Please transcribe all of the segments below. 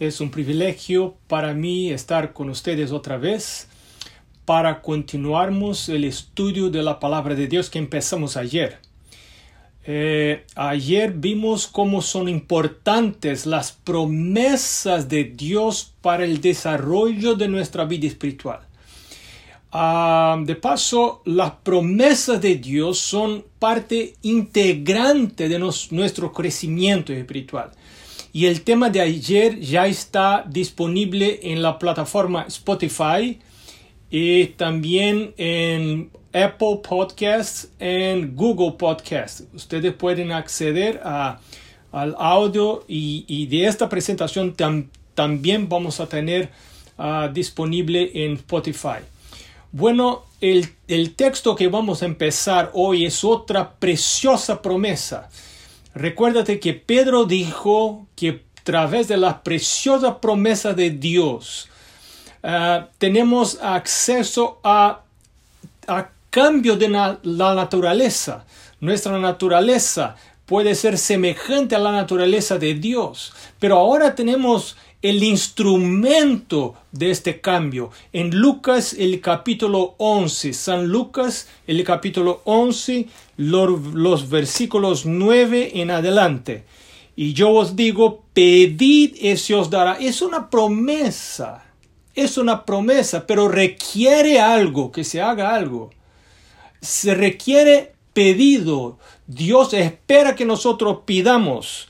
Es un privilegio para mí estar con ustedes otra vez para continuarmos el estudio de la palabra de Dios que empezamos ayer. Eh, ayer vimos cómo son importantes las promesas de Dios para el desarrollo de nuestra vida espiritual. Ah, de paso, las promesas de Dios son parte integrante de nuestro crecimiento espiritual. Y el tema de ayer ya está disponible en la plataforma Spotify y también en Apple Podcasts en Google Podcasts. Ustedes pueden acceder a, al audio y, de esta presentación también vamos a tener ah, disponible en Spotify. Bueno, el, el texto que vamos a empezar hoy es otra preciosa promesa. Recuérdate que Pedro dijo que a través de la preciosa promesa de Dios ah, tenemos acceso a, a cambio de la naturaleza. Nuestra naturaleza puede ser semejante a la naturaleza de Dios, pero ahora tenemos el instrumento de este cambio. En Lucas el capítulo 11, San Lucas el capítulo 11, los, versículos 9 en adelante. Y yo os digo, pedid y se os dará. Es una promesa, es una promesa, pero requiere algo, que se haga algo se requiere pedido. Dios espera que nosotros pidamos.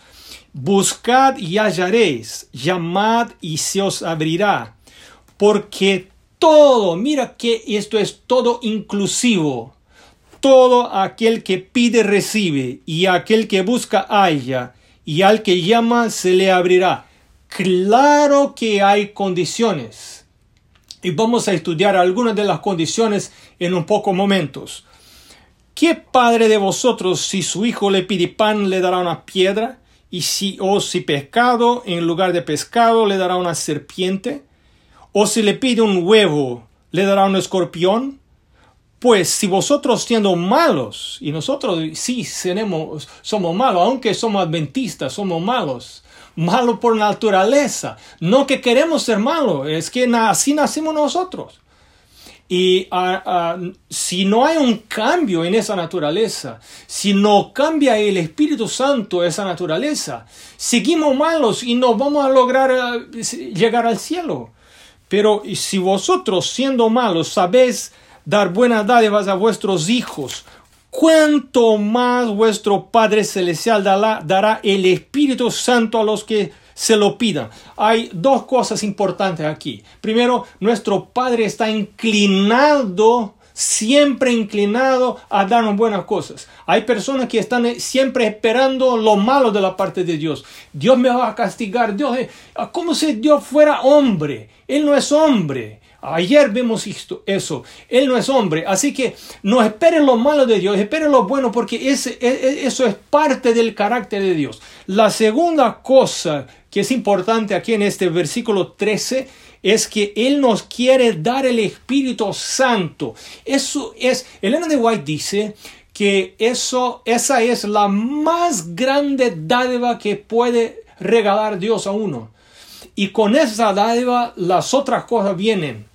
Buscad y hallaréis, llamad y se os abrirá. Porque todo, mira que esto es todo inclusivo. Todo aquel que pide recibe, y aquel que busca halla, y al que llama se le abrirá. Claro que hay condiciones y vamos a estudiar algunas de las condiciones en un poco momentos. ¿Qué padre de vosotros si su hijo le pide pan le dará una piedra? ¿Y si o si pescado en lugar de pescado le dará una serpiente? ¿O si le pide un huevo le dará un escorpión? Pues si vosotros siendo malos, y nosotros sí seremos, somos malos, aunque somos adventistas, somos malos, malo por naturaleza. No que queremos ser malos, es que así nacimos nosotros. Y ah, ah, si no hay un cambio en esa naturaleza, si no cambia el Espíritu Santo esa naturaleza, seguimos malos y no vamos a lograr ah, llegar al cielo. Pero si vosotros siendo malos sabéis dar buenas dádivas a vuestros hijos, cuánto más vuestro Padre Celestial dará, el Espíritu Santo a los que se lo pidan. Hay dos cosas importantes aquí. Primero, nuestro Padre está inclinado, siempre inclinado a darnos buenas cosas. Hay personas que están siempre esperando lo malo de la parte de Dios. Dios me va a castigar. Dios, como si Dios fuera hombre. Él no es hombre. Ayer vemos esto, eso. Él no es hombre. Así que no esperen lo malo de Dios, esperen lo bueno porque ese, e, e, eso es parte del carácter de Dios. La segunda cosa que es importante aquí en este versículo 13 es que Él nos quiere dar el Espíritu Santo. Eso es, Elena de White dice que eso, esa es la más grande dádiva que puede regalar Dios a uno. Y con esa dádiva las otras cosas vienen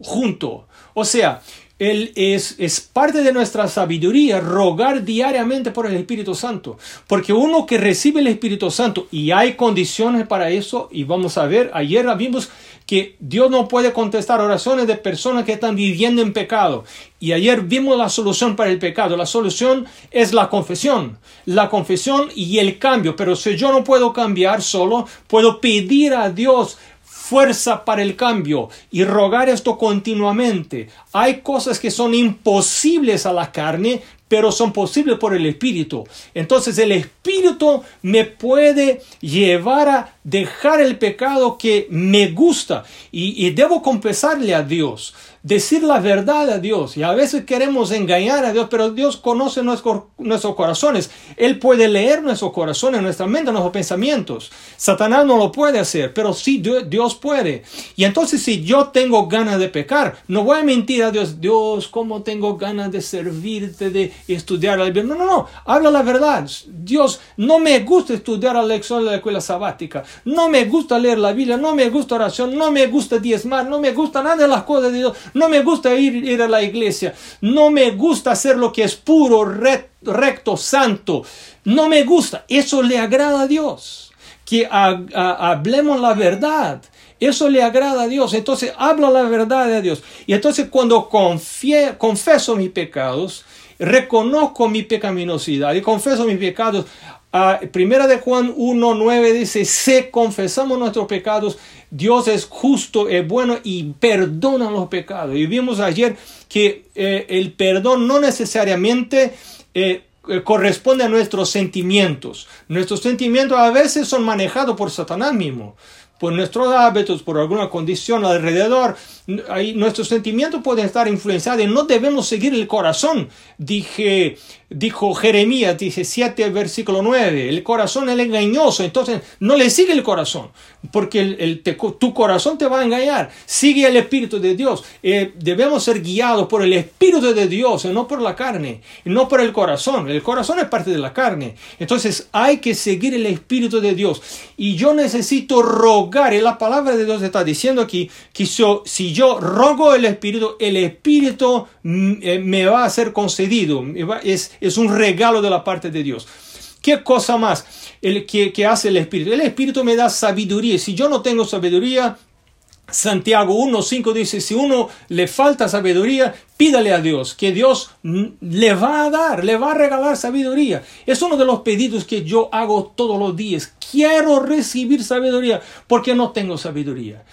junto. O sea, él es, es, parte de nuestra sabiduría rogar diariamente por el Espíritu Santo. Porque uno que recibe el Espíritu Santo y hay condiciones para eso, y vamos a ver, ayer vimos que Dios no puede contestar oraciones de personas que están viviendo en pecado. Y ayer vimos la solución para el pecado. La solución es la confesión. La confesión y el cambio. Pero si yo no puedo cambiar solo, puedo pedir a Dios fuerza para el cambio y rogar esto continuamente. Hay cosas que son imposibles a la carne, pero son posibles por el Espíritu. Entonces el Espíritu me puede llevar a dejar el pecado que me gusta y, y debo confesarle a Dios decir la verdad a Dios. Y a veces queremos engañar a Dios, pero Dios conoce nuestros, nuestros corazones. Él puede leer nuestros corazones, nuestra mente, nuestros pensamientos. Satanás no lo puede hacer, pero sí Dios puede. Y entonces si yo tengo ganas de pecar, no voy a mentir a Dios, Dios, ¿cómo tengo ganas de servirte, de estudiar la Biblia? No, no, no, habla la verdad. Dios, no me gusta estudiar la lección de la escuela sabática. No me gusta leer la Biblia, no me gusta oración, no me gusta diezmar, no me gusta nada de las cosas de Dios, no me gusta ir, ir a la iglesia, no me gusta hacer lo que es puro, recto, santo, no me gusta. Eso le agrada a Dios. Que hablemos la verdad. Eso le agrada a Dios. Entonces habla la verdad de Dios. Y entonces cuando confieso mis pecados, reconozco mi pecaminosidad y confieso mis pecados, primera de Juan 1.9 dice, si confesamos nuestros pecados, Dios es justo, es bueno y perdona los pecados. Y vimos ayer que eh, el perdón no necesariamente eh, corresponde a nuestros sentimientos. Nuestros sentimientos a veces son manejados por Satanás mismo por nuestros hábitos, por alguna condición alrededor, nuestros sentimientos pueden estar influenciados y no debemos seguir el corazón. Dije, dijo Jeremías 17, versículo 9, el corazón es engañoso, entonces no le sigue el corazón, porque el, tu corazón te va a engañar, sigue el Espíritu de Dios. Eh, debemos ser guiados por el Espíritu de Dios, y no por la carne, no por el corazón. El corazón es parte de la carne. Entonces hay que seguir el Espíritu de Dios. Y yo necesito rogar, y la palabra de Dios está diciendo aquí, que si yo rogo el Espíritu, el Espíritu mm, eh, me va a ser concedido. Es, es un regalo de la parte de Dios. ¿Qué cosa más el que, que hace el Espíritu? El Espíritu me da sabiduría. Si yo no tengo sabiduría, Santiago 1.5 dice, si uno le falta sabiduría, pídale a Dios, que Dios le va a dar, le va a regalar sabiduría. Es uno de los pedidos que yo hago todos los días. Quiero recibir sabiduría porque no tengo sabiduría.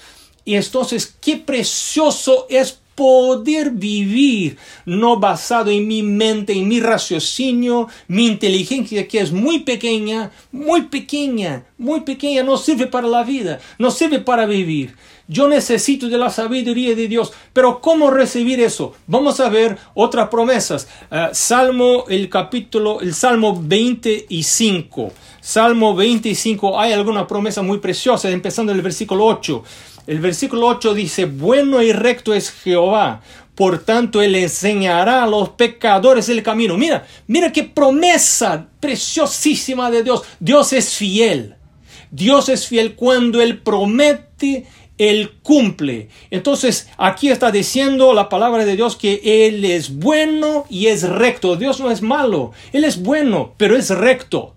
Y entonces, qué precioso es poder vivir no basado en mi mente, en mi raciocinio, mi inteligencia que es muy pequeña, muy pequeña, muy pequeña, no sirve para la vida, no sirve para vivir. Yo necesito de la sabiduría de Dios, pero ¿cómo recibir eso? Vamos a ver otras promesas. Uh, Salmo, el capítulo, el Salmo 25. Salmo 25, hay alguna promesa muy preciosa, empezando en el versículo 8. El versículo 8 dice, bueno y recto es Jehová, por tanto él enseñará a los pecadores el camino. Mira, mira qué promesa preciosísima de Dios. Dios es fiel. Dios es fiel cuando él promete, él cumple. Entonces, aquí está diciendo la palabra de Dios que Él es bueno y es recto. Dios no es malo, Él es bueno, pero es recto.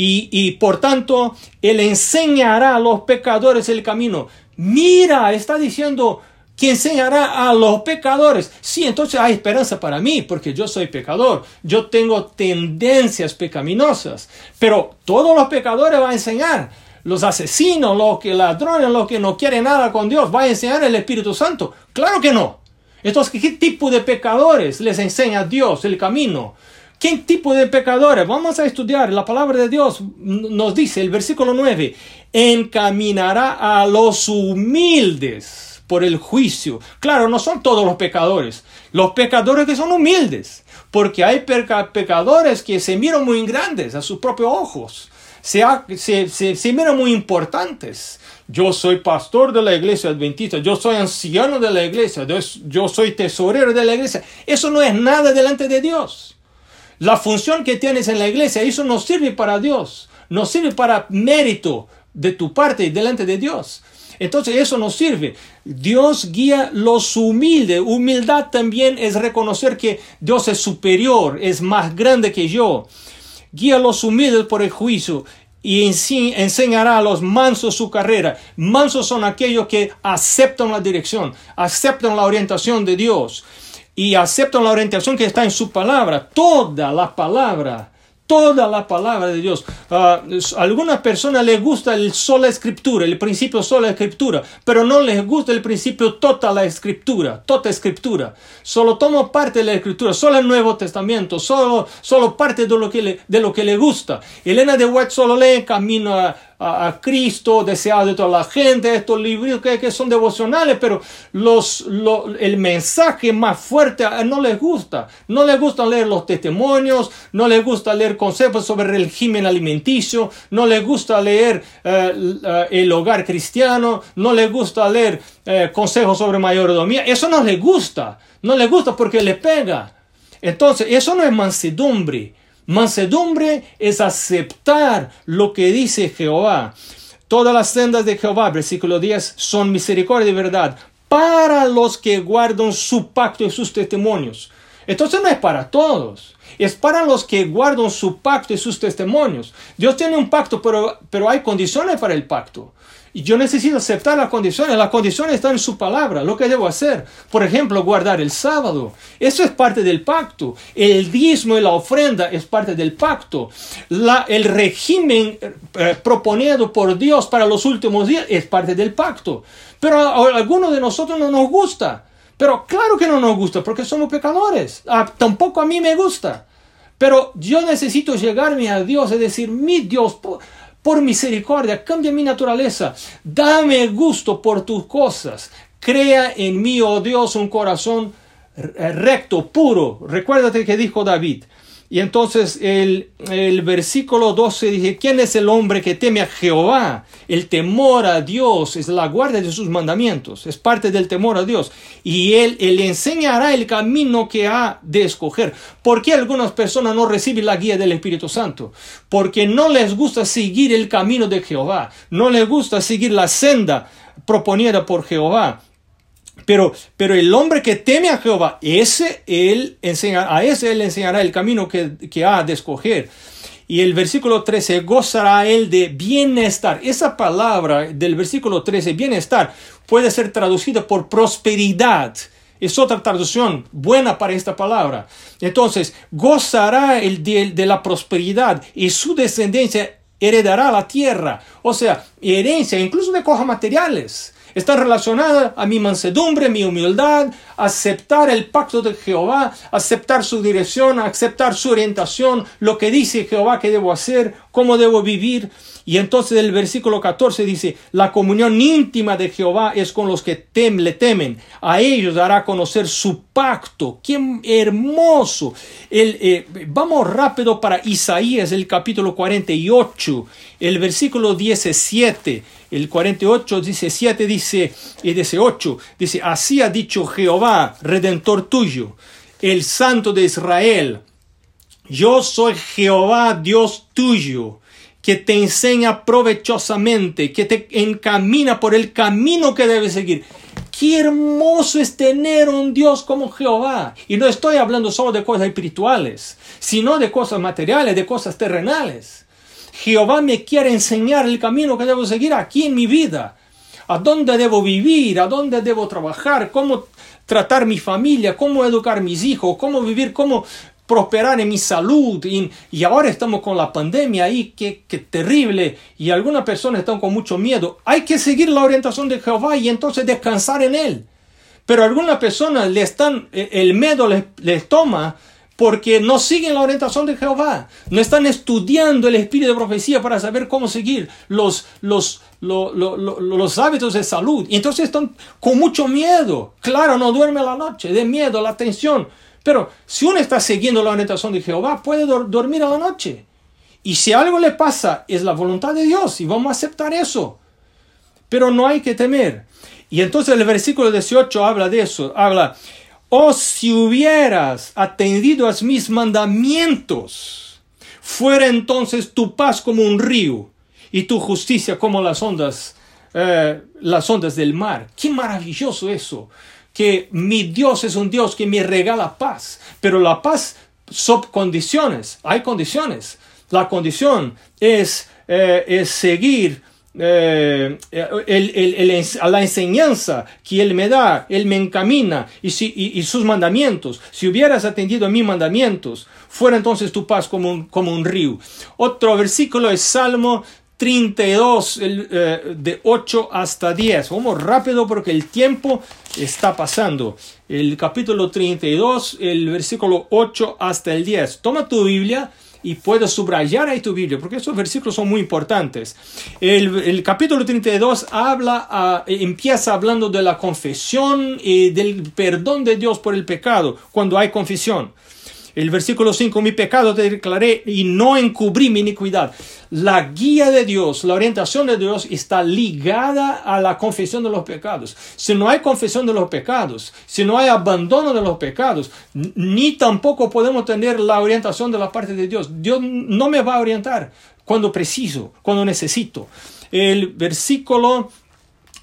Y, por tanto, Él enseñará a los pecadores el camino. Mira, está diciendo que enseñará a los pecadores. Sí, entonces hay esperanza para mí, porque yo soy pecador. Yo tengo tendencias pecaminosas. Pero todos los pecadores van a enseñar. Los asesinos, los que ladrones, los que no quieren nada con Dios, va a enseñar el Espíritu Santo. Claro que no. Entonces, ¿qué tipo de pecadores les enseña Dios el camino? ¿Qué tipo de pecadores? Vamos a estudiar. La palabra de Dios nos dice, el versículo 9, encaminará a los humildes por el juicio. Claro, no son todos los pecadores. Los pecadores que son humildes. Porque hay pecadores que se miran muy grandes a sus propios ojos. Se, se, se, miran muy importantes. Yo soy pastor de la iglesia adventista, yo soy anciano de la iglesia, yo soy tesorero de la iglesia. Eso no es nada delante de Dios. La función que tienes en la iglesia, eso no sirve para Dios, no sirve para mérito de tu parte y delante de Dios. Entonces eso no sirve. Dios guía los humildes. Humildad también es reconocer que Dios es superior, es más grande que yo. Guía los humildes por el juicio y enseñará a los mansos su carrera. Mansos son aquellos que aceptan la dirección, aceptan la orientación de Dios y aceptan la orientación que está en su palabra, toda la palabra toda la palabra de Dios. a algunas personas les gusta el sola escritura, el principio sola escritura, pero no les gusta el principio toda la escritura, toda escritura. Solo toma parte de la escritura, solo el Nuevo Testamento, solo, solo parte de lo, que le, de lo que le gusta. Elena de White solo lee Camino a, a, Cristo, deseado de toda la gente, estos libros que, que son devocionales, pero los, el mensaje más fuerte no les gusta. No les gusta leer los testimonios, no les gusta leer conceptos sobre el régimen alimenticio, no les gusta leer eh, el hogar cristiano, no les gusta leer eh, consejos sobre mayordomía. Eso no les gusta, no les gusta porque le pega. Entonces, eso no es mansedumbre. Mansedumbre es aceptar lo que dice Jehová. Todas las sendas de Jehová, versículo 10, son misericordia y verdad para los que guardan su pacto y sus testimonios. Entonces no es para todos, es para los que guardan su pacto y sus testimonios. Dios tiene un pacto, pero, pero hay condiciones para el pacto. Yo necesito aceptar las condiciones. Las condiciones están en su palabra. Lo que debo hacer. Por ejemplo, guardar el sábado. Eso es parte del pacto. El diezmo y la ofrenda es parte del pacto. La, el régimen eh, proponido por Dios para los últimos días es parte del pacto. Pero a, a algunos de nosotros no nos gusta. Pero claro que no nos gusta porque somos pecadores. Ah, tampoco a mí me gusta. Pero yo necesito llegarme a Dios y decir, mi Dios, por, misericordia, cambia mi naturaleza. Dame gusto por tus cosas. Crea en mí, oh Dios, un corazón recto, puro. Recuérdate que dijo David. Y entonces el, el, versículo 12 dice, ¿quién es el hombre que teme a Jehová? El temor a Dios es la guardia de sus mandamientos, es parte del temor a Dios. Y él, él enseñará el camino que ha de escoger. ¿Por qué algunas personas no reciben la guía del Espíritu Santo? Porque no les gusta seguir el camino de Jehová, no les gusta seguir la senda proponida por Jehová. Pero, pero el hombre que teme a Jehová, ese él enseña, a ese él enseñará el camino que, ha de escoger. Y el versículo 13, gozará él de bienestar. Esa palabra del versículo 13, bienestar, puede ser traducida por prosperidad. Es otra traducción buena para esta palabra. Entonces, gozará el de, de la prosperidad y su descendencia heredará la tierra. O sea, herencia, incluso de cosas materiales está relacionada a mi mansedumbre, mi humildad, aceptar el pacto de Jehová, aceptar su dirección, aceptar su orientación, lo que dice Jehová que debo hacer, cómo debo vivir. Y entonces el versículo 14 dice, la comunión íntima de Jehová es con los que tem, le temen. A ellos dará conocer su pacto. ¡Qué hermoso! El, eh, vamos rápido para Isaías, el capítulo 48, el versículo 17. El 48, 17 dice, y 18, dice, así ha dicho Jehová, redentor tuyo, el santo de Israel. Yo soy Jehová, Dios tuyo que te enseña provechosamente, que te encamina por el camino que debes seguir. Qué hermoso es tener un Dios como Jehová. Y no estoy hablando solo de cosas espirituales, sino de cosas materiales, de cosas terrenales. Jehová me quiere enseñar el camino que debo seguir aquí en mi vida. A dónde debo vivir, a dónde debo trabajar, cómo tratar mi familia, cómo educar mis hijos, cómo vivir, cómo prosperar en mi salud y, ahora estamos con la pandemia ahí, que, terrible y algunas personas están con mucho miedo. Hay que seguir la orientación de Jehová y entonces descansar en Él. Pero algunas personas le están, e, el miedo les, les toma porque no siguen la orientación de Jehová, no están estudiando el espíritu de profecía para saber cómo seguir los, los, los, los, hábitos de salud. Y entonces están con mucho miedo. Claro, no duerme la noche, de miedo, la tensión. Pero si uno está siguiendo la orientación de Jehová, puede dormir a la noche. Y si algo le pasa, es la voluntad de Dios y vamos a aceptar eso. Pero no hay que temer. Y entonces el versículo 18 habla de eso. Habla, oh si hubieras atendido a mis mandamientos, fuera entonces tu paz como un río y tu justicia como las ondas, eh, las ondas del mar. Qué maravilloso eso que mi Dios es un Dios que me regala paz, pero la paz son condiciones, hay condiciones. La condición es, eh, es seguir eh, a la enseñanza que Él me da, Él me encamina y, si, y, sus mandamientos. Si hubieras atendido a mis mandamientos, fuera entonces tu paz como un, como un río. Otro versículo es Salmo 32, eh, de 8 hasta 10. Vamos rápido porque el tiempo está pasando. El capítulo 32, el versículo 8 hasta el 10. Toma tu Biblia y puedes subrayar ahí tu Biblia, porque esos versículos son muy importantes. El, capítulo 32 habla, ah, empieza hablando de la confesión y del perdón de Dios por el pecado, cuando hay confesión. El versículo 5, mi pecado te declaré y no encubrí mi iniquidad. La guía de Dios, la orientación de Dios está ligada a la confesión de los pecados. Si no hay confesión de los pecados, si no hay abandono de los pecados, ni tampoco podemos tener la orientación de la parte de Dios. Dios no me va a orientar cuando preciso, cuando necesito. el versículo,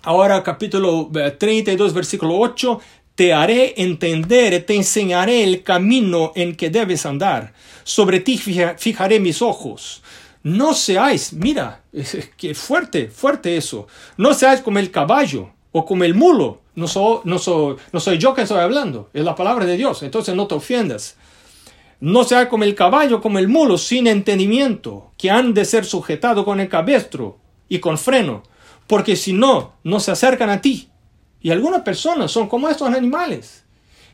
ahora capítulo 32, eh, versículo 8, te haré entender, te enseñaré el camino en que debes andar. Sobre ti fijaré mis ojos. No seáis, mira, qué fuerte, fuerte eso. No seáis como el caballo o como el mulo. No soy, no, soy, no soy yo que estoy hablando, es la palabra de Dios. Entonces no te ofendas. No seáis como el caballo, como el mulo, sin entendimiento, que han de ser sujetados con el cabestro y con freno, porque si no, no se acercan a ti y algunas personas son como estos animales,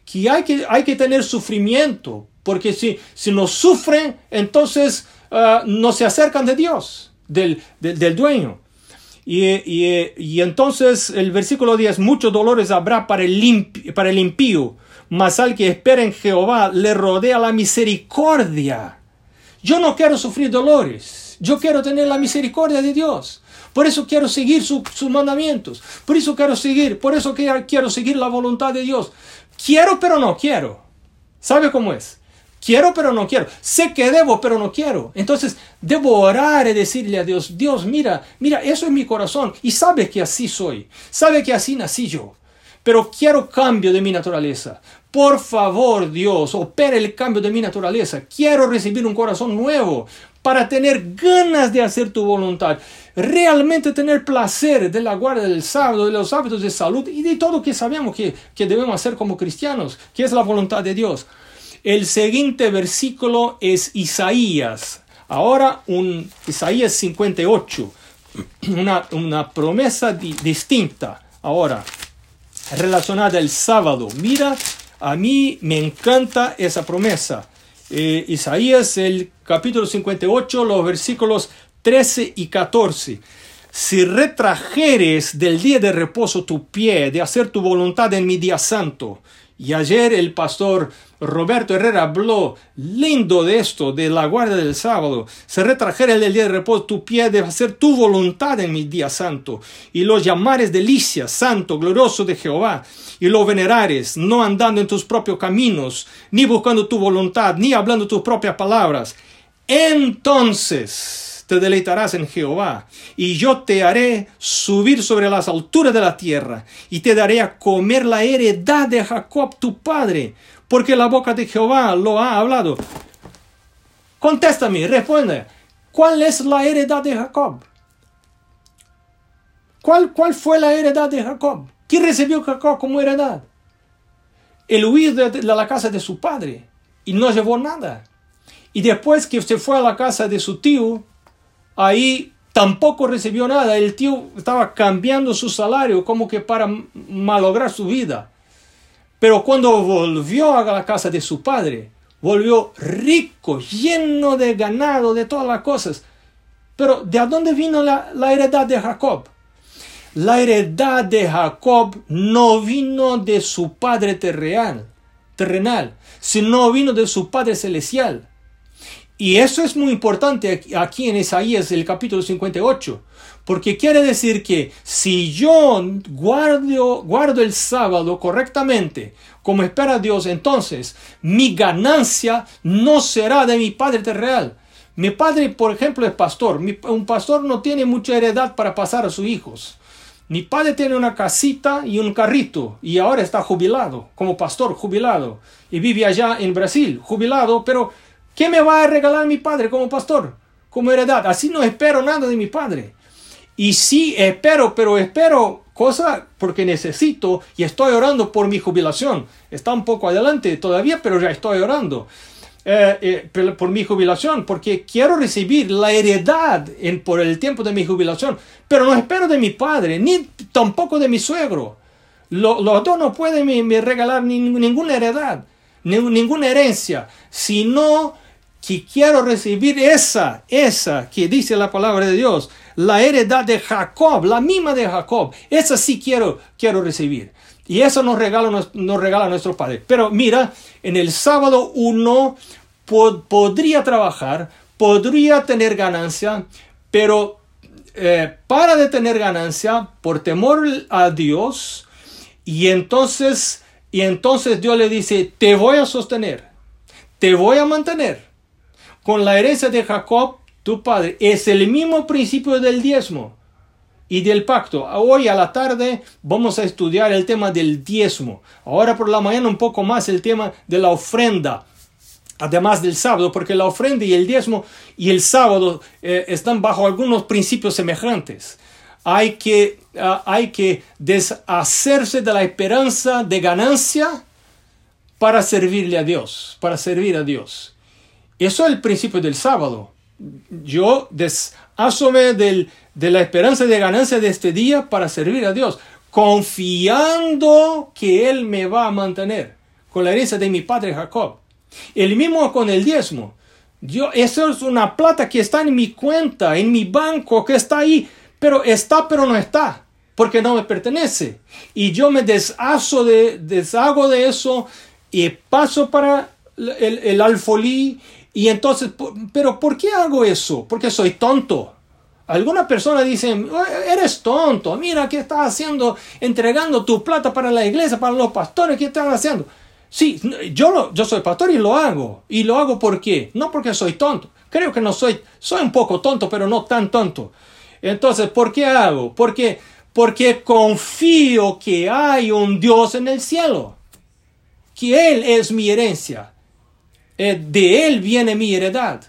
que hay que, hay que tener sufrimiento, porque si, si no sufren, entonces ah, no se acercan de Dios, del, del, dueño. Y, y, entonces el versículo 10, muchos dolores habrá para el, para el impío, mas al que espera en Jehová le rodea la misericordia. Yo no quiero sufrir dolores, yo quiero tener la misericordia de Dios. Por eso quiero seguir sus mandamientos. Por eso quiero seguir, por eso quiero seguir la voluntad de Dios. Quiero pero no quiero. ¿Sabe cómo es? Quiero pero no quiero. Sé que debo pero no quiero. Entonces debo orar y decirle a Dios, Dios, mira, mira, eso es mi corazón. Y sabe que así soy. Sabe que así nací yo. Pero quiero cambio de mi naturaleza. Por favor, Dios, opera el cambio de mi naturaleza. Quiero recibir un corazón nuevo para tener ganas de hacer tu voluntad, realmente tener placer de la guardia del sábado, de los hábitos de salud y de todo que sabemos que, que debemos hacer como cristianos, que es la voluntad de Dios. El siguiente versículo es Isaías. Ahora un Isaías 58, una, una promesa distinta. Ahora, relacionada al sábado. Mira, a mí me encanta esa promesa. Eh, Isaías, el capítulo 58, los versículos 13 y 14. Si retrajeres del día de reposo tu pie, de hacer tu voluntad en mi día santo, y ayer el pastor Roberto Herrera habló lindo de esto, de la guardia del sábado. Se retrajera el día de reposo tu pie de hacer tu voluntad en mi día santo. Y lo llamares delicia, santo, glorioso de Jehová. Y lo venerares, no andando en tus propios caminos, ni buscando tu voluntad, ni hablando tus propias palabras. Entonces te deleitarás en Jehová, y yo te haré subir sobre las alturas de la tierra, y te daré a comer la heredad de Jacob tu padre, porque la boca de Jehová lo ha hablado. Contéstame, responde, ¿cuál es la heredad de Jacob? ¿Cuál, ¿Cuál fue la heredad de Jacob? ¿Qué recibió Jacob como heredad? El huir de la casa de su padre y no llevó nada. Y después que se fue a la casa de su tío, ahí tampoco recibió nada. El tío estaba cambiando su salario como que para malograr su vida. Pero cuando volvió a la casa de su padre, volvió rico, lleno de ganado, de todas las cosas. Pero ¿de dónde vino la, la heredad de Jacob? La heredad de Jacob no vino de su padre terrenal, terrenal, sino vino de su padre celestial. Y eso es muy importante aquí en Isaías, el capítulo 58, porque quiere decir que si yo guardo, guardo el sábado correctamente, como espera Dios, entonces mi ganancia no será de mi padre terrenal. Mi padre, por ejemplo, es pastor. un pastor no tiene mucha heredad para pasar a sus hijos. Mi padre tiene una casita y un carrito y ahora está jubilado, como pastor jubilado, y vive allá en Brasil, jubilado, pero ¿Qué me va a regalar mi padre como pastor? Como heredad. Así no espero nada de mi padre. Y sí espero, pero espero cosa porque necesito y estoy orando por mi jubilación. Está un poco adelante todavía, pero ya estoy orando. Eh, eh, por mi jubilación, porque quiero recibir la heredad en, por el tiempo de mi jubilación, pero no espero de mi padre, ni tampoco de mi suegro. Los dos no pueden me, regalar ninguna heredad, ninguna herencia, sino que quiero recibir esa, esa que dice la palabra de Dios, la heredad de Jacob, la misma de Jacob, esa sí quiero, quiero recibir. Y eso nos regala, nos regala nuestro Padre. Pero mira, en el sábado uno podría trabajar, podría tener ganancia, pero eh, para de tener ganancia por temor a Dios, y entonces, y entonces Dios le dice, te voy a sostener, te voy a mantener con la herencia de Jacob, tu padre. Es el mismo principio del diezmo. y del pacto. Hoy a la tarde vamos a estudiar el tema del diezmo. Ahora por la mañana un poco más el tema de la ofrenda. Además del sábado, porque la ofrenda y el diezmo y el sábado eh, están bajo algunos principios semejantes. Hay que, ah, hay que deshacerse de la esperanza de ganancia para servirle a Dios, para servir a Dios. Eso es el principio del sábado. Yo desasome de la esperanza de ganancia de este día para servir a Dios, confiando que Él me va a mantener, con la herencia de mi padre Jacob. El mismo con el diezmo. Yo, eso es una plata que está en mi cuenta, en mi banco, que está ahí, pero está, pero no está, porque no me pertenece. Y yo me deshago de, eso y paso para el alfolí. Y entonces, pero ¿por qué hago eso? Porque soy tonto. Algunas personas dicen, eres tonto, mira qué estás haciendo, entregando tu plata para la iglesia, para los pastores, ¿qué estás haciendo? Sí, yo, lo, yo soy pastor y lo hago. ¿Y lo hago por qué? No porque soy tonto. Creo que no soy, soy un poco tonto, pero no tan tonto. Entonces, ¿por qué hago? Porque, porque confío que hay un Dios en el cielo que Él es mi herencia. Eh, de Él viene mi heredad.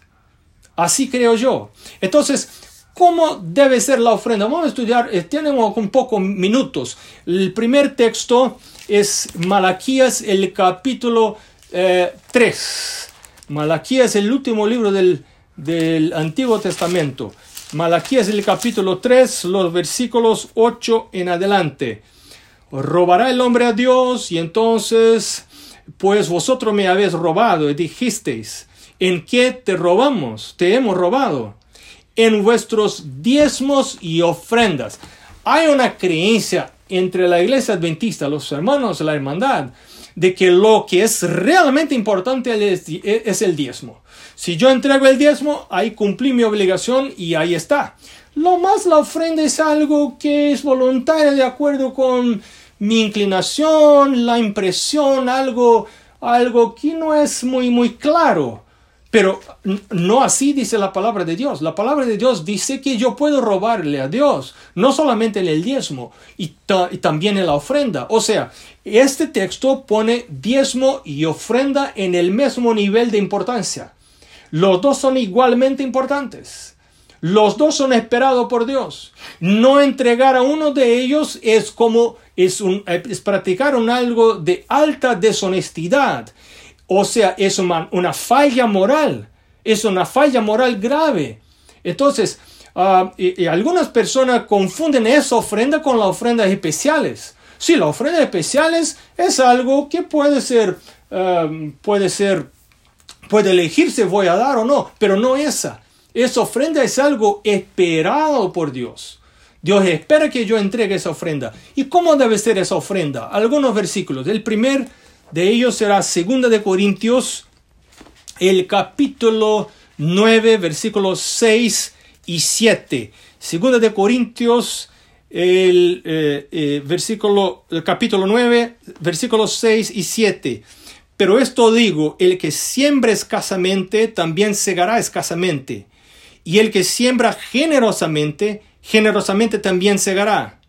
Así creo yo. Entonces, ¿cómo debe ser la ofrenda? Vamos a estudiar, eh, tenemos un poco minutos. El primer texto es Malaquías, el capítulo 3. Eh, Malaquías, el último libro del, del Antiguo Testamento. Malaquías, el capítulo 3, los versículos 8 en adelante. Robará el hombre a Dios y entonces pues vosotros me habéis robado y dijisteis, ¿en qué te robamos? Te hemos robado. En vuestros diezmos y ofrendas. Hay una creencia entre la iglesia adventista, los hermanos la hermandad, de que lo que es realmente importante es el diezmo. Si yo entrego el diezmo, ahí cumplí mi obligación y ahí está. Lo más la ofrenda es algo que es voluntario de acuerdo con mi inclinación, la impresión, algo, algo que no es muy, muy claro. Pero no así dice la palabra de Dios. La palabra de Dios dice que yo puedo robarle a Dios, no solamente en el diezmo, y, y, también en la ofrenda. O sea, este texto pone diezmo y ofrenda en el mismo nivel de importancia. Los dos son igualmente importantes. Los dos son esperados por Dios. No entregar a uno de ellos es como es, un, es practicar algo de alta deshonestidad. O sea, es una, falla moral. Es una falla moral grave. Entonces, y algunas personas confunden esa ofrenda con las ofrendas especiales. Sí, las ofrendas especiales es algo que puede ser, uh, puede ser, puede elegirse voy a dar o no, pero no esa. Esa ofrenda es algo esperado por Dios. Dios espera que yo entregue esa ofrenda. ¿Y cómo debe ser esa ofrenda? Algunos versículos. El primer de ellos será 2 de Corintios, el capítulo 9, versículos 6 y 7. 2 de Corintios, el, eh, eh, versículo, el capítulo 9, versículos 6 y 7. Pero esto digo, el que siembra escasamente, también segará escasamente y el que siembra generosamente, generosamente también segará.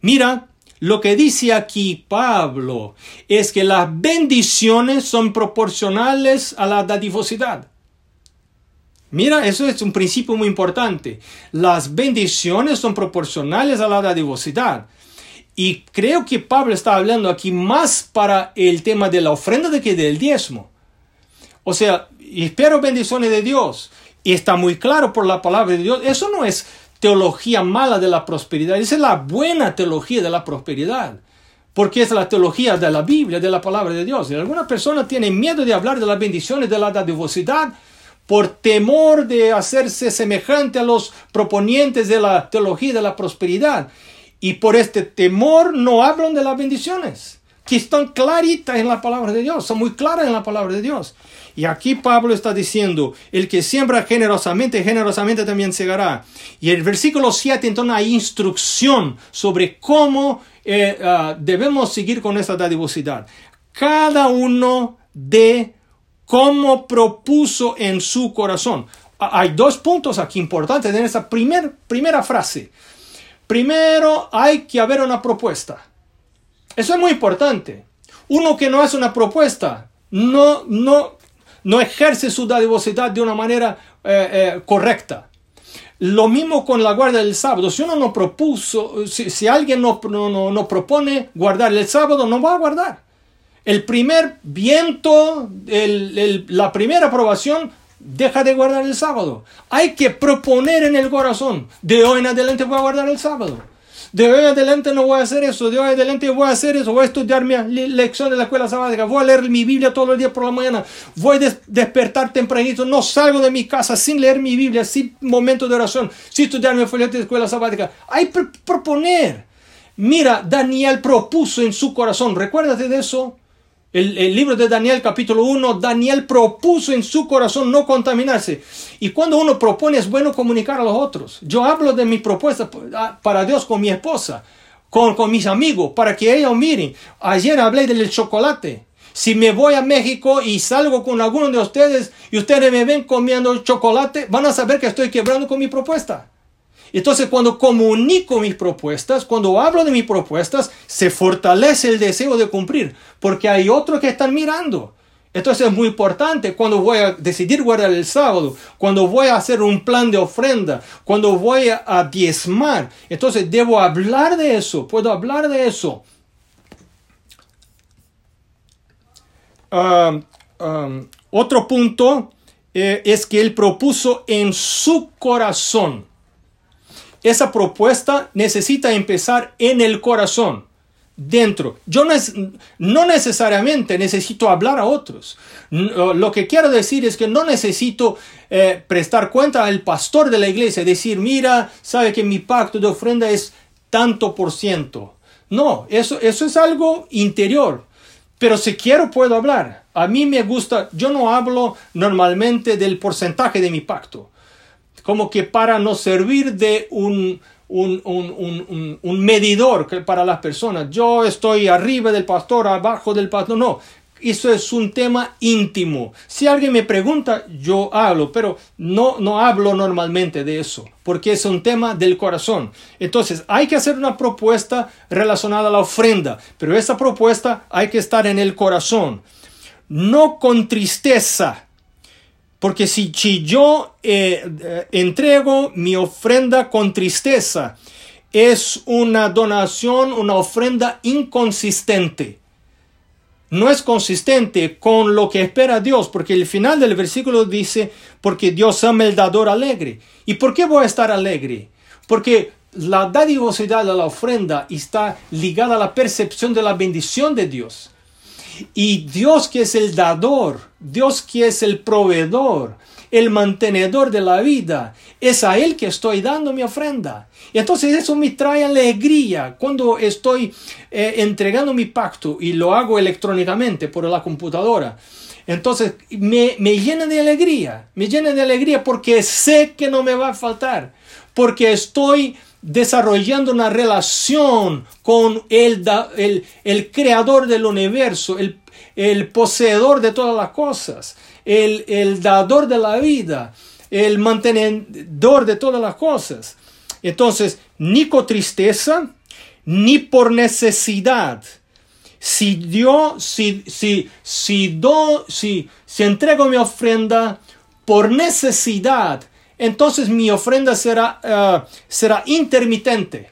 Mira, lo que dice aquí Pablo es que las bendiciones son proporcionales a la dadivosidad. Mira, eso es un principio muy importante. Las bendiciones son proporcionales a la dadivosidad. Y creo que Pablo está hablando aquí más para el tema de la ofrenda de que del diezmo. O sea, espero bendiciones de Dios. Y está muy claro por la palabra de Dios. Eso no es teología mala de la prosperidad, esa es la buena teología de la prosperidad. Porque es la teología de la Biblia, de la palabra de Dios. Y algunas personas tienen miedo de hablar de las bendiciones de la dadivosidad por temor de hacerse semejante a los proponientes de la teología de la prosperidad. Y por este temor no hablan de las bendiciones, que están claritas en la palabra de Dios, son muy claras en la palabra de Dios. Y aquí Pablo está diciendo, el que siembra generosamente, generosamente también segará. Y el versículo 7 entonces hay instrucción sobre cómo eh, ah, debemos seguir con esta dadivosidad. Cada uno de cómo propuso en su corazón. Hay dos puntos aquí importantes en esta primer, primera frase. primero hay que haber una propuesta. Eso es muy importante. Uno que no hace una propuesta no, no, no ejerce su dadivosidad de una manera eh, eh, correcta. Lo mismo con la guardia del sábado. Si uno no propuso, si, alguien no, no, no, propone guardar el sábado, no va a guardar. El primer viento, la primera aprobación, deja de guardar el sábado. Hay que proponer en el corazón, de hoy en adelante voy a guardar el sábado. De hoy adelante no voy a hacer eso, de hoy adelante voy a hacer eso, voy a estudiar mi lección de la escuela sabática, voy a leer mi Biblia todos los días por la mañana, voy a despertar tempranito, no salgo de mi casa sin leer mi Biblia, sin momento de oración, sin estudiar mi folleto de la escuela sabática. Hay que proponer. Mira, Daniel propuso en su corazón, recuérdate de eso, el, libro de Daniel capítulo 1, Daniel propuso en su corazón no contaminarse. Y cuando uno propone es bueno comunicar a los otros. Yo hablo de mi propuesta ah, para Dios con mi esposa, con, con mis amigos, para que ellos miren. Ayer hablé del chocolate. Si me voy a México y salgo con alguno de ustedes y ustedes me ven comiendo chocolate, van a saber que estoy quebrando con mi propuesta. Entonces, cuando comunico mis propuestas, cuando hablo de mis propuestas, se fortalece el deseo de cumplir, porque hay otros que están mirando. Entonces es muy importante cuando voy a decidir guardar el sábado, cuando voy a hacer un plan de ofrenda, cuando voy a, diezmar. Entonces debo hablar de eso, puedo hablar de eso. Ah, otro punto eh, es que él propuso en su corazón esa propuesta necesita empezar en el corazón, dentro. Yo no, necesariamente necesito hablar a otros. Lo que quiero decir es que no necesito eh, prestar cuenta al pastor de la iglesia, decir, mira, sabe que mi pacto de ofrenda es tanto por ciento. No, eso, eso es algo interior. Pero si quiero puedo hablar. A mí me gusta, yo no hablo normalmente del porcentaje de mi pacto como que para no servir de un, un, medidor para las personas. Yo estoy arriba del pastor, abajo del pastor. No, eso es un tema íntimo. Si alguien me pregunta, yo hablo, pero no, no hablo normalmente de eso, porque es un tema del corazón. Entonces, hay que hacer una propuesta relacionada a la ofrenda, pero esa propuesta hay que estar en el corazón. No con tristeza, porque si, yo eh, eh, entrego mi ofrenda con tristeza, es una donación, una ofrenda inconsistente. No es consistente con lo que espera Dios, porque el final del versículo dice, porque Dios ama el dador alegre. ¿Y por qué voy a estar alegre? Porque la dadivosidad de la ofrenda está ligada a la percepción de la bendición de Dios. Y Dios que es el dador, Dios que es el proveedor, el mantenedor de la vida, es a Él que estoy dando mi ofrenda. Y entonces eso me trae alegría cuando estoy eh, entregando mi pacto y lo hago electrónicamente por la computadora. Entonces me, me llena de alegría, me llena de alegría porque sé que no me va a faltar, porque estoy desarrollando una relación con el, el, el creador del universo, el, el, poseedor de todas las cosas, el, dador de la vida, el mantenedor de todas las cosas. Entonces, ni con tristeza, ni por necesidad. Si yo, si, si, si, do, si, si entrego mi ofrenda por necesidad, entonces mi ofrenda será, eh, será intermitente.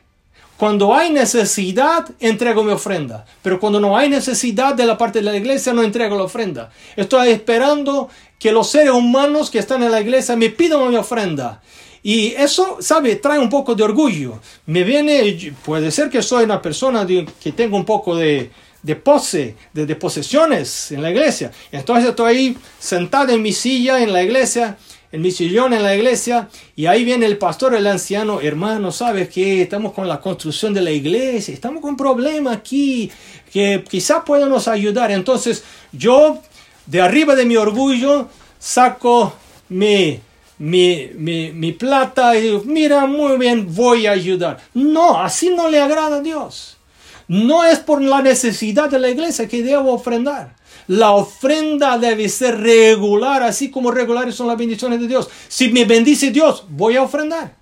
Cuando hay necesidad, entrego mi ofrenda. Pero cuando no hay necesidad de la parte de la iglesia, no entrego la ofrenda. Estoy esperando que los seres humanos que están en la iglesia me pidan mi ofrenda. Y eso, ¿sabe? Trae un poco de orgullo. Me viene, puede ser que soy una persona que tengo un poco de, de pose, de, de, posesiones en la iglesia. Entonces estoy ahí sentado en mi silla en la iglesia en mi sillón en la iglesia y ahí viene el pastor, el anciano, hermano, ¿sabes que Estamos con la construcción de la iglesia, estamos con un problema aquí que quizá pueda nos ayudar. Entonces yo, de arriba de mi orgullo, saco mi, mi, mi, mi plata y digo, mira, muy bien, voy a ayudar. No, así no le agrada a Dios. No es por la necesidad de la iglesia que debo ofrendar. La ofrenda debe ser regular, así como regulares son las bendiciones de Dios. Si me bendice Dios, voy a ofrendar.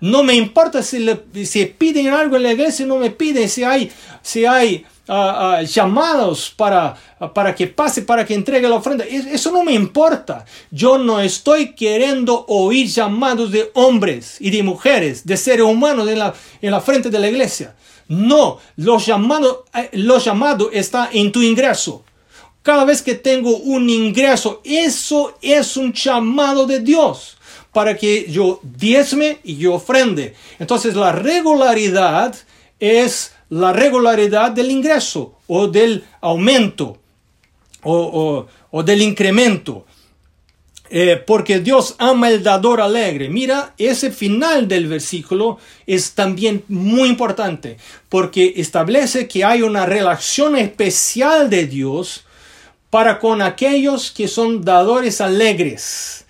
No me importa si, le, si piden algo en la iglesia, no me piden si hay, si hay ah, ah, llamados para, para que pase, para que entregue la ofrenda. Eso no me importa. Yo no estoy queriendo oír llamados de hombres y de mujeres, de seres humanos en la, en la frente de la iglesia. No, los llamados, eh, los llamados está en tu ingreso. Cada vez que tengo un ingreso, eso es un llamado de Dios para que yo diezme y yo ofrende. Entonces la regularidad es la regularidad del ingreso o del aumento o, del incremento. Eh, porque Dios ama el dador alegre. Mira, ese final del versículo es también muy importante porque establece que hay una relación especial de Dios para con aquellos que son dadores alegres.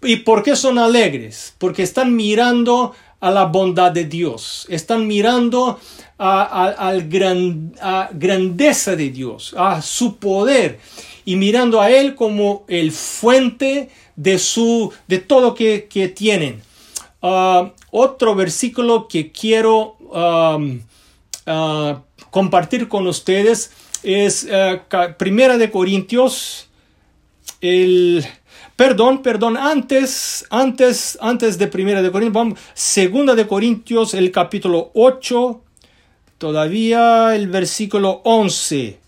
¿Y por qué son alegres? Porque están mirando a la bondad de Dios, están mirando a, gran, grandeza de Dios, a su poder y mirando a Él como el fuente de, su, de todo que, que tienen. Ah, otro versículo que quiero ah, compartir con ustedes es uh, Primera de Corintios, el, perdón, perdón, antes, antes, antes de Primera de Corintios, vamos, Segunda de Corintios, el capítulo 8, todavía el versículo 11.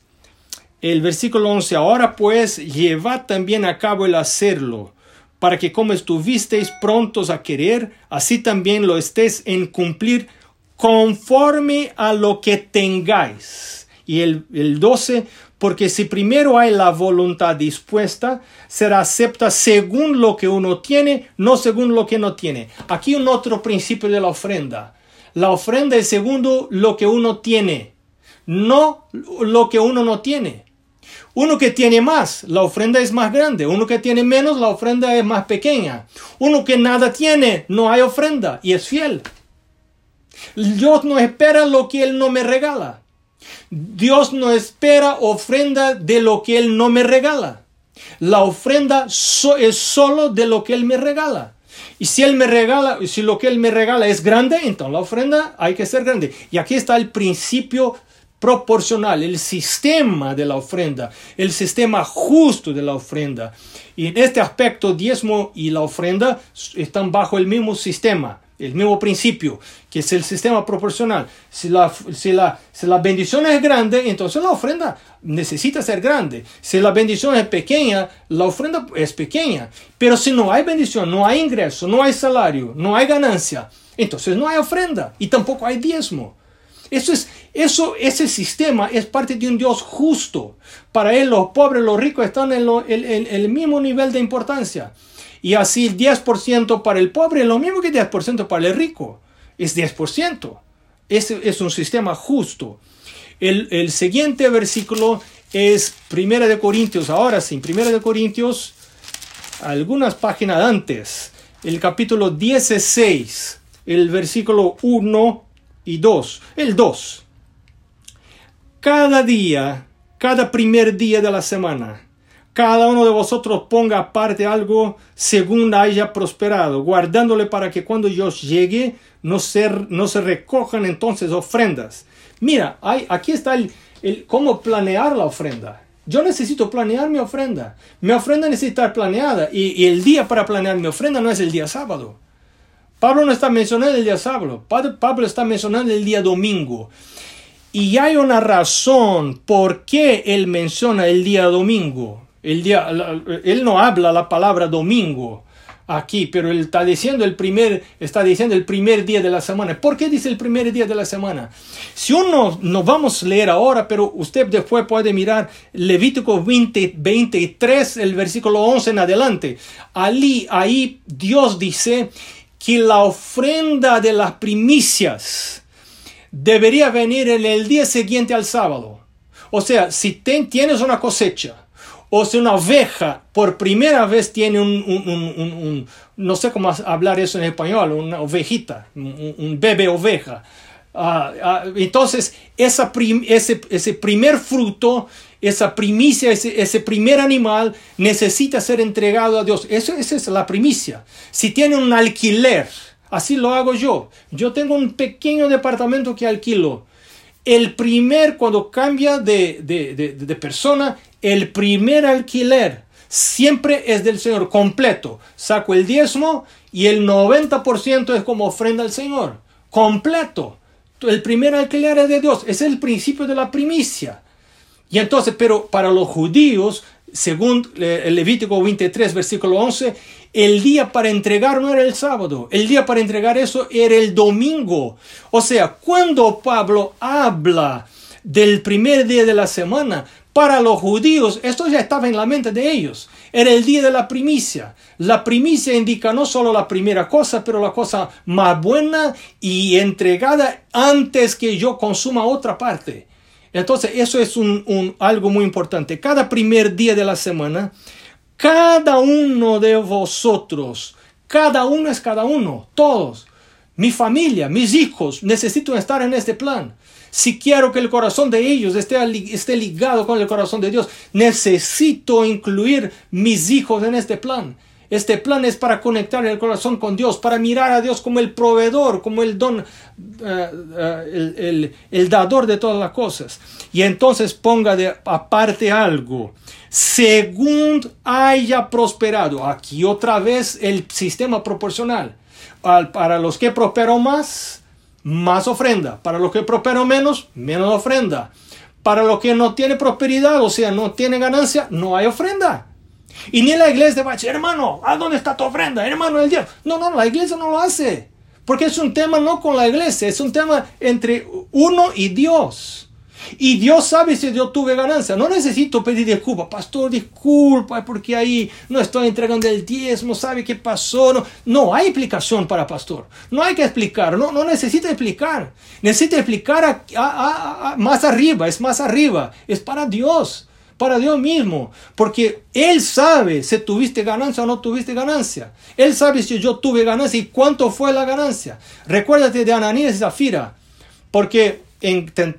El versículo 11, ahora pues llevad también a cabo el hacerlo, para que como estuvisteis prontos a querer, así también lo estéis en cumplir conforme a lo que tengáis y el, el 12, porque si primero hay la voluntad dispuesta, será acepta según lo que uno tiene, no según lo que no tiene. Aquí un otro principio de la ofrenda. La ofrenda es segundo lo que uno tiene, no lo que uno no tiene. Uno que tiene más, la ofrenda es más grande. Uno que tiene menos, la ofrenda es más pequeña. Uno que nada tiene, no hay ofrenda y es fiel. Dios no espera lo que Él no me regala. Dios no espera ofrenda de lo que Él no me regala. La ofrenda es solo de lo que Él me regala. Y si Él me regala, si lo que Él me regala es grande, entonces la ofrenda hay que ser grande. Y aquí está el principio proporcional, el sistema de la ofrenda, el sistema justo de la ofrenda. Y en este aspecto, diezmo y la ofrenda están bajo el mismo sistema el mismo principio, que es el sistema proporcional. Si la, si, la, si la bendición es grande, entonces la ofrenda necesita ser grande. Si la bendición es pequeña, la ofrenda es pequeña. Pero si no hay bendición, no hay ingreso, no hay salario, no hay ganancia, entonces no hay ofrenda y tampoco hay diezmo. Eso es, eso, ese sistema es parte de un Dios justo. Para él los pobres, los ricos están en, en el mismo nivel de importancia. Y así el 10% para el pobre es lo mismo que 10% para el rico. Es 10%. Es, es un sistema justo. El, el siguiente versículo es Primera de Corintios. Ahora sí, Primera de Corintios, algunas páginas antes, el capítulo 16, el versículo 1 y 2. El 2. Cada día, cada primer día de la semana, cada uno de vosotros ponga aparte algo según haya prosperado, guardándole para que cuando yo llegue no se, no se recojan entonces ofrendas. Mira, hay, aquí está el, el, cómo planear la ofrenda. Yo necesito planear mi ofrenda. Mi ofrenda necesita estar planeada y, y, el día para planear mi ofrenda no es el día sábado. Pablo no está mencionando el día sábado, Pablo está mencionando el día domingo. Y hay una razón por qué él menciona el día domingo. El día, él no habla la palabra domingo aquí, pero él está diciendo el primer, está diciendo el primer día de la semana. ¿Por qué dice el primer día de la semana? Si uno no vamos a leer ahora, pero usted después puede mirar Levítico 20, 23, el versículo 11 en adelante. Allí, ahí Dios dice que la ofrenda de las primicias debería venir en el día siguiente al sábado. O sea, si tienes una cosecha, o si una oveja por primera vez tiene un, no sé cómo hablar eso en español, una ovejita, un, bebé oveja. Ah, ah, entonces, esa ese, ese, primer fruto, esa primicia, ese, ese, primer animal necesita ser entregado a Dios. Eso, esa es la primicia. Si tiene un alquiler, Así lo hago yo. Yo tengo un pequeño departamento que alquilo. El primer, cuando cambia de, de, de, persona, el primer alquiler siempre es del Señor completo. Saco el diezmo y el 90% es como ofrenda al Señor. Completo. El primer alquiler es de Dios. Es el principio de la primicia. Y entonces, pero para los judíos, según eh, el Levítico 23, versículo 11, el día para entregar no era el sábado, el día para entregar eso era el domingo. O sea, cuando Pablo habla del primer día de la semana, para los judíos esto ya estaba en la mente de ellos. Era el día de la primicia. La primicia indica no solo la primera cosa, pero la cosa más buena y entregada antes que yo consuma otra parte. Entonces, eso es un, algo muy importante. Cada primer día de la semana, cada uno de vosotros, cada uno es cada uno, todos, mi familia, mis hijos, necesito estar en este plan. Si quiero que el corazón de ellos esté, esté ligado con el corazón de Dios, necesito incluir mis hijos en este plan. Este plan es para conectar el corazón con Dios, para mirar a Dios como el proveedor, como el don, eh, eh, el, dador de todas las cosas. Y entonces ponga de aparte algo. Según haya prosperado. Aquí otra vez el sistema proporcional. para los que prosperó más, más ofrenda. Para los que prosperó menos, menos ofrenda. Para los que no tiene prosperidad, o sea, no tiene ganancia, no hay ofrenda. Y ni la iglesia va a decir, hermano, ¿a dónde está tu ofrenda? Hermano, el día. No, no, la iglesia no lo hace. Porque es un tema no con la iglesia, es un tema entre uno y Dios. Y Dios sabe si yo tuve ganancia. No necesito pedir disculpas. Pastor, disculpa porque ahí no estoy entregando el diezmo. ¿Sabe qué pasó? No, no hay explicación para pastor. No hay que explicar. No, no necesita explicar. Necesita explicar más arriba. Es más arriba. Es para Dios para Dios mismo, porque Él sabe si tuviste ganancia o no tuviste ganancia. Él sabe si yo tuve ganancia y cuánto fue la ganancia. Recuérdate de Ananías y Zafira, porque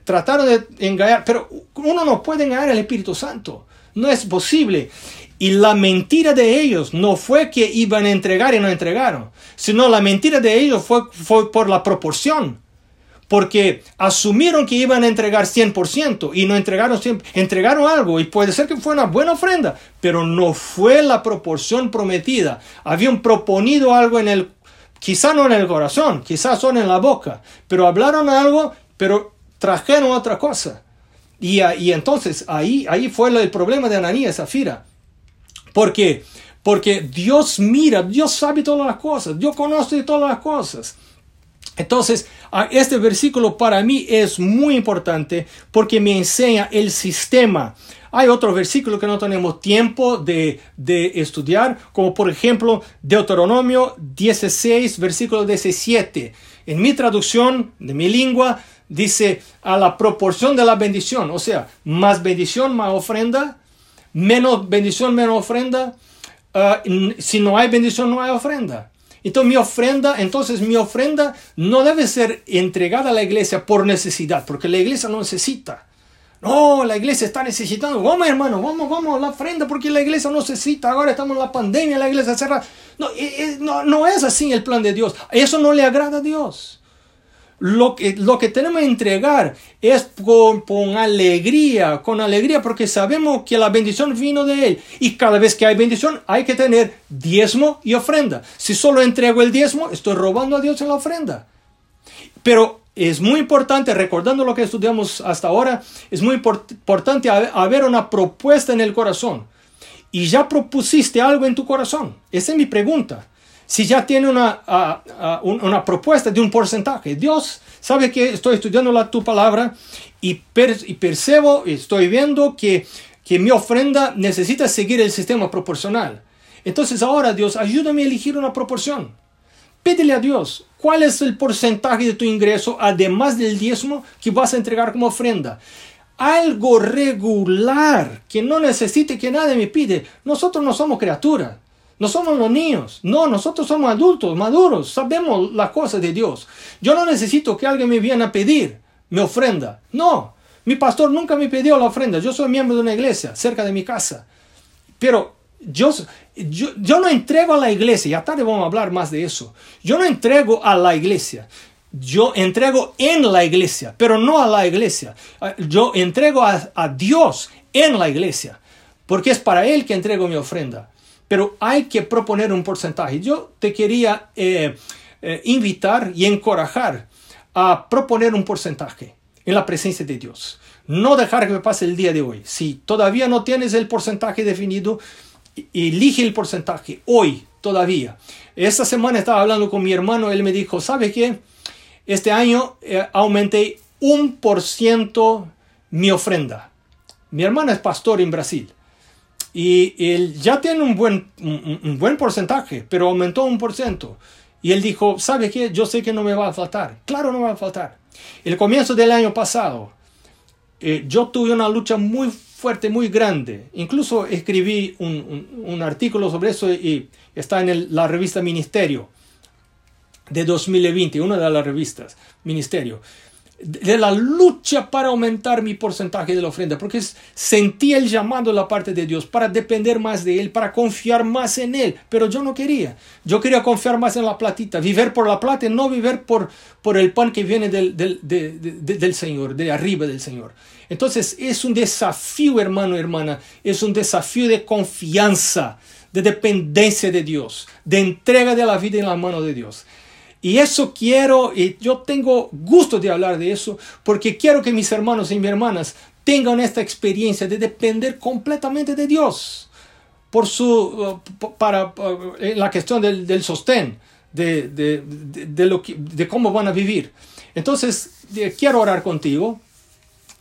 trataron de engañar, pero uno no puede engañar al Espíritu Santo. No es posible. Y la mentira de ellos no fue que iban a entregar y no entregaron, sino la mentira de ellos fue, fue por la proporción porque asumieron que iban a entregar 100% y no entregaron 100%, entregaron algo y puede ser que fue una buena ofrenda, pero no fue la proporción prometida. Habían proponido algo en el, quizá no en el corazón, quizás son en la boca, pero hablaron algo, pero trajeron otra cosa. Y, y entonces ahí, ahí fue el problema de Ananías y Zafira. Porque, porque Dios mira, Dios sabe todas las cosas, Dios conoce todas las cosas. Entonces, este versículo para mí es muy importante porque me enseña el sistema. Hay otro versículo que no tenemos tiempo de, estudiar, como por ejemplo Deuteronomio 16, versículo 17. En mi traducción de mi lengua dice a la proporción de la bendición, o sea, más bendición, más ofrenda, menos bendición, menos ofrenda. Ah, si no hay bendición, no hay ofrenda. Entonces mi ofrenda, entonces mi ofrenda no debe ser entregada a la iglesia por necesidad, porque la iglesia no necesita. No, la iglesia está necesitando. Vamos, hermano, vamos, vamos la ofrenda porque la iglesia no necesita. Ahora estamos en la pandemia, la iglesia cerrada. No, eh, eh, no, no es así el plan de Dios. Eso no le agrada a Dios. Lo que, lo que tenemos que entregar es con, con, alegría, con alegría, porque sabemos que la bendición vino de Él. Y cada vez que hay bendición, hay que tener diezmo y ofrenda. Si solo entrego el diezmo, estoy robando a Dios en la ofrenda. Pero es muy importante, recordando lo que estudiamos hasta ahora, es muy importante haber una propuesta en el corazón. Y ya propusiste algo en tu corazón. Esa es mi pregunta si ya tiene una, una propuesta de un porcentaje. Dios sabe que estoy estudiando la, tu palabra y, percebo, y estoy viendo que, que mi ofrenda necesita seguir el sistema proporcional. Entonces ahora Dios, ayúdame a elegir una proporción. Pídele a Dios cuál es el porcentaje de tu ingreso, además del diezmo, que vas a entregar como ofrenda algo regular que no necesite que nadie me pide. Nosotros no somos criaturas. No somos los niños, no, nosotros somos adultos, maduros, sabemos las cosas de Dios. Yo no necesito que alguien me viene a pedir mi ofrenda. No, mi pastor nunca me pidió la ofrenda. Yo soy miembro de una iglesia cerca de mi casa. Pero yo, yo, no entrego a la iglesia, ya tarde vamos a hablar más de eso. Yo no entrego a la iglesia, yo entrego en la iglesia, pero no a la iglesia. Yo entrego a, Dios en la iglesia, porque es para Él que entrego mi ofrenda. Pero hay que proponer un porcentaje. Yo te quería eh, eh, invitar y encorajar a proponer un porcentaje en la presencia de Dios. No dejar que me pase el día de hoy. Si todavía no tienes el porcentaje definido, elige el porcentaje hoy todavía. Esta semana estaba hablando con mi hermano, él me dijo, ¿sabe qué? Este año eh, aumenté un por ciento mi ofrenda. Mi hermano es pastor en Brasil y él ya tiene un buen, un, buen porcentaje, pero aumentó un por ciento. Y él dijo, ¿sabe qué? Yo sé que no me va a faltar. Claro, no va a faltar. El comienzo del año pasado, eh, yo tuve una lucha muy fuerte, muy grande. Incluso escribí un, artículo sobre eso y está en la revista Ministerio de 2020, una de las revistas Ministerio de la lucha para aumentar mi porcentaje de la ofrenda, porque sentía el llamado de la parte de Dios para depender más de Él, para confiar más en Él, pero yo no quería. Yo quería confiar más en la platita, vivir por la plata y no vivir por, por el pan que viene del, del, del Señor, de arriba del Señor. Entonces es un desafío, hermano hermana, es un desafío de confianza, de dependencia de Dios, de entrega de la vida en la mano de Dios. Y eso quiero, y yo tengo gusto de hablar de eso, porque quiero que mis hermanos y mis hermanas tengan esta experiencia de depender completamente de Dios por su, uh, para, la cuestión del, del sostén, de, de, de, lo que, de cómo van a vivir. Entonces, quiero orar contigo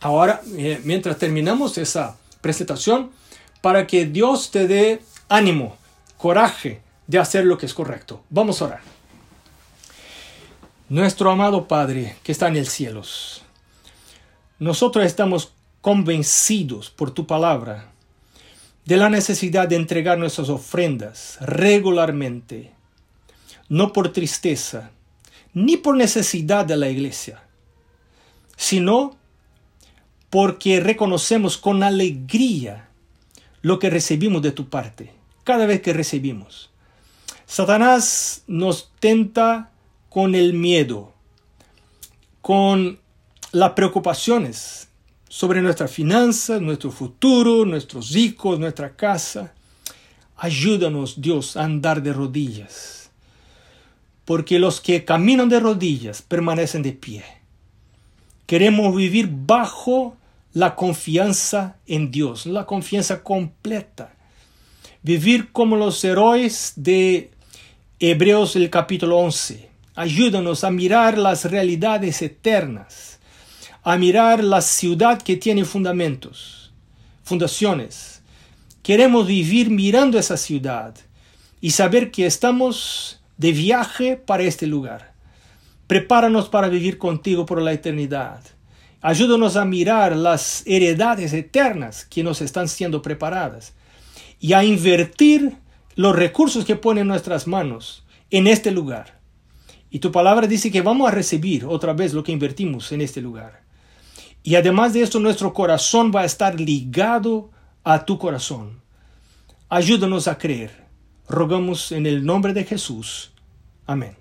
ahora, eh, mientras terminamos esa presentación, para que Dios te dé ánimo, coraje de hacer lo que es correcto. Vamos a orar. Nuestro amado Padre que está en el cielo, nosotros estamos convencidos por tu palabra de la necesidad de entregar nuestras ofrendas regularmente, no por tristeza, ni por necesidad de la iglesia, sino porque reconocemos con alegría lo que recibimos de tu parte, cada vez que recibimos. Satanás nos tenta con el miedo, con las preocupaciones sobre nuestras finanzas, nuestro futuro, nuestros hijos, nuestra casa. Ayúdanos, Dios, a andar de rodillas, porque los que caminan de rodillas permanecen de pie. Queremos vivir bajo la confianza en Dios, la confianza completa. Vivir como los héroes de Hebreos el capítulo 11 Ayúdanos a mirar las realidades eternas, a mirar la ciudad que tiene fundamentos, fundaciones. Queremos vivir mirando esa ciudad y saber que estamos de viaje para este lugar. Prepáranos para vivir contigo por la eternidad. Ayúdanos a mirar las heredades eternas que nos están siendo preparadas y a invertir los recursos que ponen en nuestras manos en este lugar y tu palabra dice que vamos a recibir otra vez lo que invertimos en este lugar. Y además de esto, nuestro corazón va a estar ligado a tu corazón. Ayúdanos a creer. Rogamos en el nombre de Jesús. Amén.